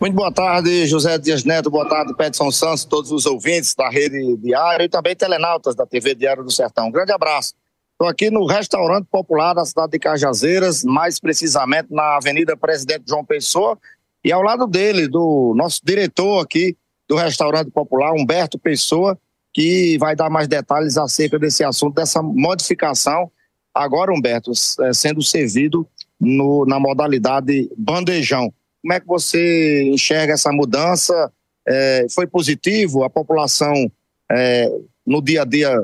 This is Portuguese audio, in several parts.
Muito boa tarde, José Dias Neto, boa tarde, Pedson Santos, todos os ouvintes da Rede Diário e também telenautas da TV Diário do Sertão. Um grande abraço. Estou aqui no restaurante popular da cidade de Cajazeiras, mais precisamente na Avenida Presidente João Pessoa, e ao lado dele, do nosso diretor aqui do restaurante popular, Humberto Pessoa, que vai dar mais detalhes acerca desse assunto, dessa modificação. Agora, Humberto, é, sendo servido no, na modalidade bandejão. Como é que você enxerga essa mudança? É, foi positivo? A população é, no dia a dia,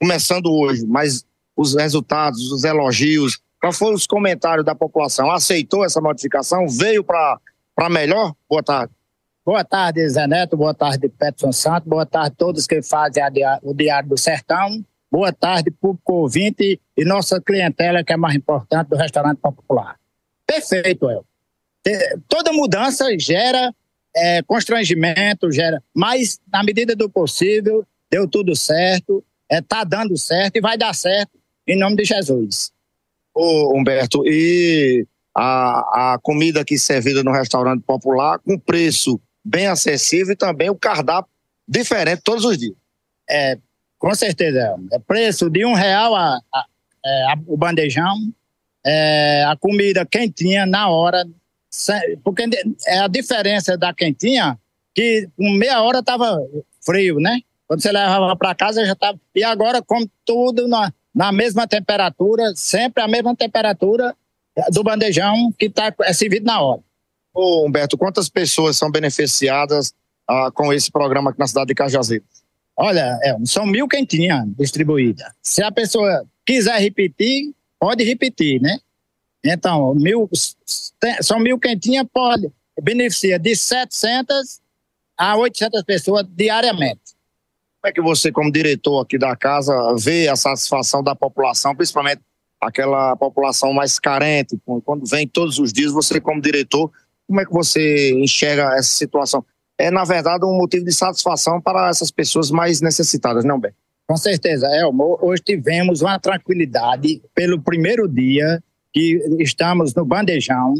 começando hoje, mas os resultados, os elogios, quais foram os comentários da população? Aceitou essa modificação? Veio para melhor? Boa tarde. Boa tarde, Zé Neto. Boa tarde, Peterson Santos. Boa tarde a todos que fazem o Diário do Sertão. Boa tarde, público ouvinte e nossa clientela, que é mais importante do restaurante popular. Perfeito, El. Toda mudança gera é, constrangimento, gera, mas na medida do possível, deu tudo certo, está é, dando certo e vai dar certo em nome de Jesus. Ô, Humberto, e a, a comida aqui servida no restaurante popular com preço bem acessível e também o cardápio diferente todos os dias. É, com certeza. É preço de um real a, a, é, a o bandejão, é, a comida quentinha na hora, porque é a diferença da quentinha que com meia hora estava frio, né? Quando você levava para casa já estava. E agora, como tudo na, na mesma temperatura, sempre a mesma temperatura do bandejão que está é servido na hora. Ô Humberto, quantas pessoas são beneficiadas ah, com esse programa aqui na cidade de Cajazeiras? Olha, é, são mil quentinhas distribuídas. Se a pessoa quiser repetir, pode repetir, né? Então, mil, são mil quentinhas, pode, beneficia de 700 a 800 pessoas diariamente. Como é que você, como diretor aqui da casa, vê a satisfação da população, principalmente aquela população mais carente, quando vem todos os dias, você como diretor, como é que você enxerga essa situação? É, na verdade, um motivo de satisfação para essas pessoas mais necessitadas, não, Ben? Com certeza, Elmo. Hoje tivemos uma tranquilidade pelo primeiro dia que estamos no bandejão,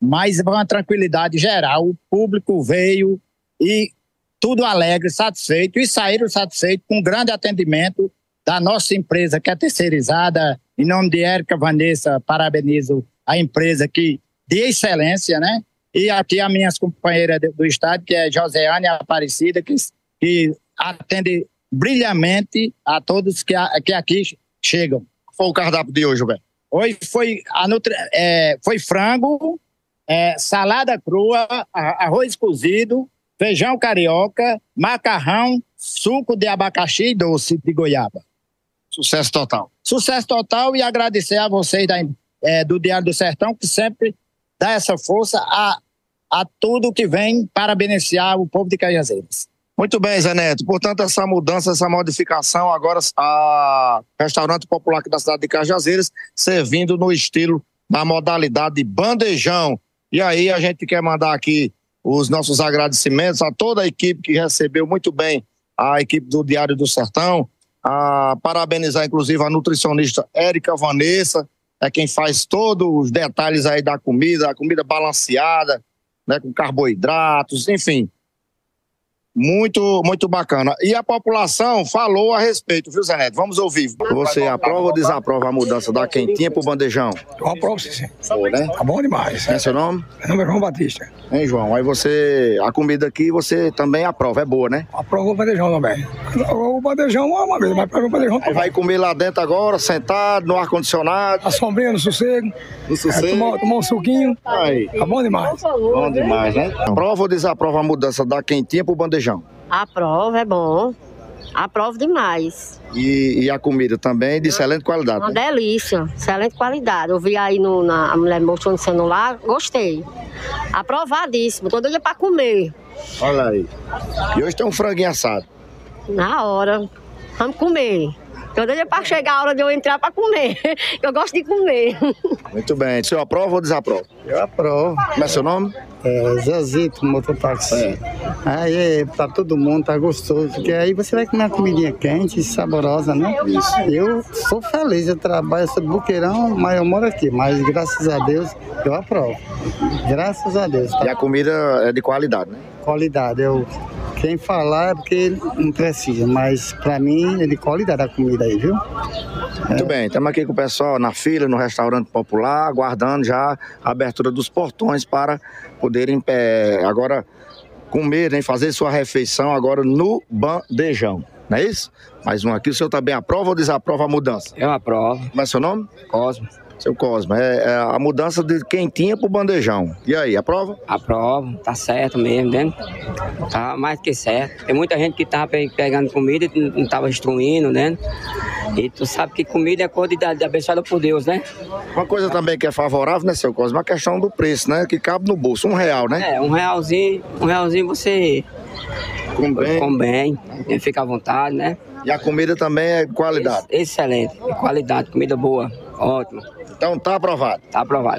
mas uma tranquilidade geral. O público veio e tudo alegre, satisfeito e saíram satisfeitos com um grande atendimento da nossa empresa que é terceirizada. Em nome de Érica Vanessa, parabenizo a empresa que de excelência, né? E aqui as minhas companheiras do estado, que é Joséane Aparecida, que, que atende brilhante a todos que, que aqui chegam. Foi o cardápio de hoje, Roberto? Hoje foi, a nutri, é, foi frango, é, salada crua, arroz cozido, feijão carioca, macarrão, suco de abacaxi e doce de goiaba. Sucesso total. Sucesso total e agradecer a vocês da, é, do Diário do Sertão, que sempre dá essa força a, a tudo que vem para beneficiar o povo de Cajazeiras. Muito bem, Zé Neto. Portanto, essa mudança, essa modificação, agora a restaurante popular aqui da cidade de Cajazeiras, servindo no estilo da modalidade bandejão. E aí a gente quer mandar aqui os nossos agradecimentos a toda a equipe que recebeu muito bem a equipe do Diário do Sertão, a parabenizar inclusive a nutricionista Érica Vanessa, é quem faz todos os detalhes aí da comida, a comida balanceada, né, com carboidratos, enfim, muito, muito bacana. E a população falou a respeito, viu, Zé Neto? Vamos ouvir. Você aprova ou desaprova a mudança da quentinha pro bandejão? Eu aprovo, sim. sim. Boa, né? Tá bom demais. É seu nome? Meu nome é João Batista. Hein, João? Aí você, a comida aqui, você também aprova, é boa, né? Aprovo o bandejão também. O bandejão é uma vez, mas para o bandejão Aí vai comer lá dentro agora, sentado, no ar-condicionado. A sombrinha, no sossego. No sossego. É, tomar, tomar um suquinho. Aí. Tá bom demais. Bom demais, né? Aprova ou desaprova a mudança da quentinha pro bandejão? Aprovo, é bom. Aprovo demais. E, e, a comida também de excelente qualidade. Uma né? delícia, excelente qualidade. Eu vi aí no, na, a mulher mostrou no celular, gostei. Aprovadíssimo, todo dia para comer. Olha aí. E hoje tem um franguinho assado. Na hora. Vamos comer. Tô doida para chegar a hora de eu entrar para comer. Eu gosto de comer. Muito bem. O senhor aprova ou desaprova? Eu aprovo. Como é seu nome? É, Zezito, mototáxi. Aí tá todo mundo, tá gostoso, porque aí você vai comer uma comidinha quente, saborosa, né? Eu sou feliz, eu trabalho, sou buqueirão, mas eu moro aqui, mas graças a Deus eu aprovo. Graças a Deus, E tá? a comida é de qualidade, né? Qualidade, eu... Quem falar é porque não precisa, mas pra mim é de qualidade a comida aí, viu? Muito bem, estamos aqui com o pessoal na fila, no restaurante popular, aguardando já a abertura dos portões para poderem é, agora comer, né, fazer sua refeição agora no bandejão. Não é isso? Mais um aqui, o senhor também aprova ou desaprova a mudança? Eu aprovo. Como é seu nome? Cosmo. Seu Cosma, é, é a mudança de quentinha pro bandejão. E aí, aprova? Aprovo. Tá certo mesmo, né? Tá mais que certo. Tem muita gente que tava pe- pegando comida e não tava instruindo, né? E tu sabe que comida é qualidade abençoada por Deus, né? Uma coisa também que é favorável, né, seu Cosma? A questão do preço, né? Que cabe no bolso, um real, né? É, um realzinho, um realzinho você Com bem. come bem, fica à vontade, né? E a comida também é de qualidade. Ex- Excelente. Qualidade, comida boa. Ótimo. Então tá aprovado. Tá aprovado.